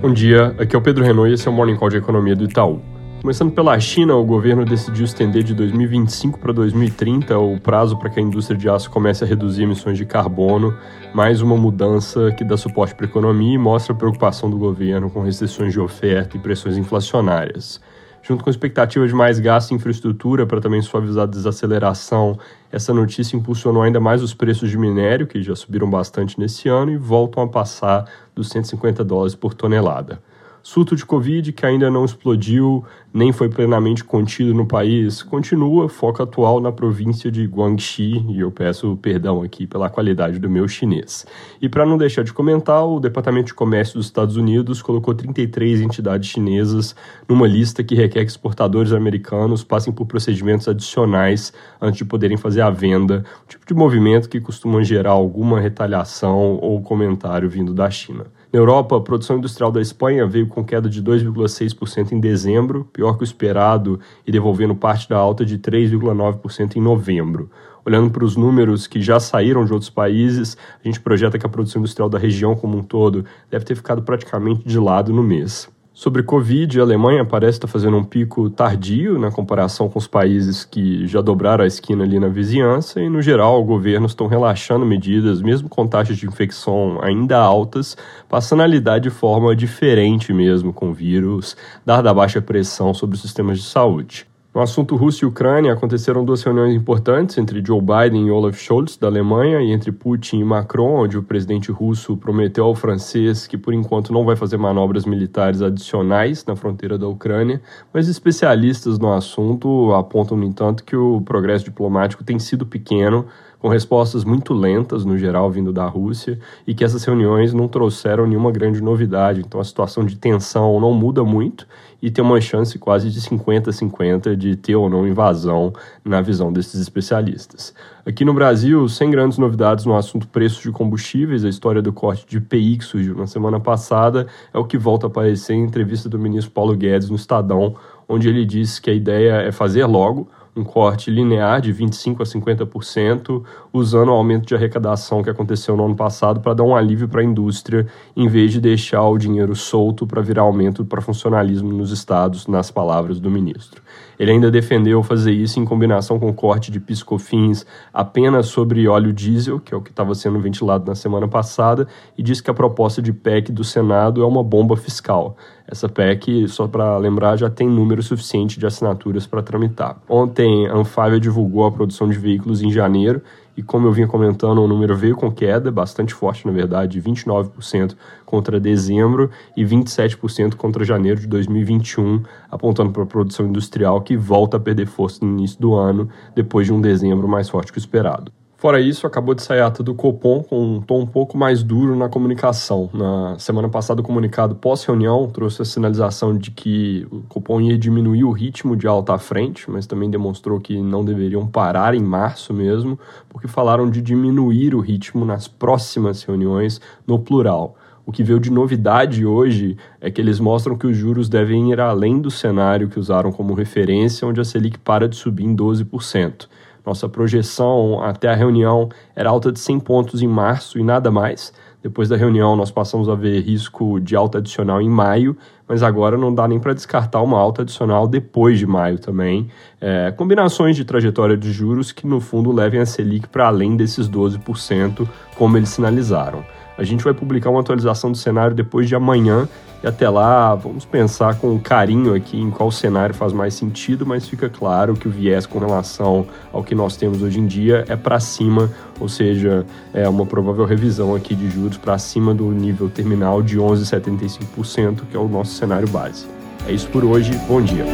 Bom dia, aqui é o Pedro Renault e esse é o Morning Call de Economia do Itaú. Começando pela China, o governo decidiu estender de 2025 para 2030 o prazo para que a indústria de aço comece a reduzir emissões de carbono, mais uma mudança que dá suporte para a economia e mostra a preocupação do governo com restrições de oferta e pressões inflacionárias junto com a expectativa de mais gasto em infraestrutura para também suavizar a desaceleração, essa notícia impulsionou ainda mais os preços de minério, que já subiram bastante nesse ano e voltam a passar dos 150 dólares por tonelada surto de Covid, que ainda não explodiu nem foi plenamente contido no país, continua, foco atual na província de Guangxi, e eu peço perdão aqui pela qualidade do meu chinês. E para não deixar de comentar, o Departamento de Comércio dos Estados Unidos colocou 33 entidades chinesas numa lista que requer que exportadores americanos passem por procedimentos adicionais antes de poderem fazer a venda, um tipo de movimento que costuma gerar alguma retaliação ou comentário vindo da China. Na Europa, a produção industrial da Espanha veio com queda de 2,6% em dezembro, pior que o esperado, e devolvendo parte da alta de 3,9% em novembro. Olhando para os números que já saíram de outros países, a gente projeta que a produção industrial da região como um todo deve ter ficado praticamente de lado no mês. Sobre Covid, a Alemanha parece estar fazendo um pico tardio na comparação com os países que já dobraram a esquina ali na vizinhança, e no geral, governos estão relaxando medidas, mesmo com taxas de infecção ainda altas, passando a lidar de forma diferente mesmo com o vírus, dada a baixa pressão sobre os sistemas de saúde. No assunto Rússia e Ucrânia, aconteceram duas reuniões importantes entre Joe Biden e Olaf Scholz, da Alemanha, e entre Putin e Macron, onde o presidente russo prometeu ao francês que, por enquanto, não vai fazer manobras militares adicionais na fronteira da Ucrânia, mas especialistas no assunto apontam, no entanto, que o progresso diplomático tem sido pequeno com respostas muito lentas, no geral, vindo da Rússia, e que essas reuniões não trouxeram nenhuma grande novidade. Então a situação de tensão não muda muito e tem uma chance quase de 50-50 de ter ou não invasão na visão desses especialistas. Aqui no Brasil, sem grandes novidades no assunto preços de combustíveis, a história do corte de IPI que surgiu na semana passada é o que volta a aparecer em entrevista do ministro Paulo Guedes no Estadão, onde ele disse que a ideia é fazer logo um corte linear de 25% a 50%, usando o aumento de arrecadação que aconteceu no ano passado para dar um alívio para a indústria, em vez de deixar o dinheiro solto para virar aumento para funcionalismo nos estados, nas palavras do ministro. Ele ainda defendeu fazer isso em combinação com o corte de piscofins apenas sobre óleo diesel, que é o que estava sendo ventilado na semana passada, e disse que a proposta de PEC do Senado é uma bomba fiscal. Essa PEC, só para lembrar, já tem número suficiente de assinaturas para tramitar. Ontem, a Anfávia divulgou a produção de veículos em janeiro e como eu vinha comentando, o número veio com queda, bastante forte na verdade, 29% contra dezembro e 27% contra janeiro de 2021, apontando para a produção industrial que volta a perder força no início do ano, depois de um dezembro mais forte que o esperado. Fora isso, acabou de sair a ata do Copom com um tom um pouco mais duro na comunicação. Na semana passada, o comunicado pós-reunião trouxe a sinalização de que o Copom ia diminuir o ritmo de alta à frente, mas também demonstrou que não deveriam parar em março mesmo, porque falaram de diminuir o ritmo nas próximas reuniões no plural. O que veio de novidade hoje é que eles mostram que os juros devem ir além do cenário que usaram como referência, onde a Selic para de subir em 12%. Nossa projeção até a reunião era alta de 100 pontos em março e nada mais. Depois da reunião, nós passamos a ver risco de alta adicional em maio, mas agora não dá nem para descartar uma alta adicional depois de maio também. É, combinações de trajetória de juros que, no fundo, levem a Selic para além desses 12%, como eles sinalizaram. A gente vai publicar uma atualização do cenário depois de amanhã e até lá vamos pensar com carinho aqui em qual cenário faz mais sentido, mas fica claro que o viés com relação ao que nós temos hoje em dia é para cima, ou seja, é uma provável revisão aqui de juros para cima do nível terminal de 11,75%, que é o nosso cenário base. É isso por hoje, bom dia.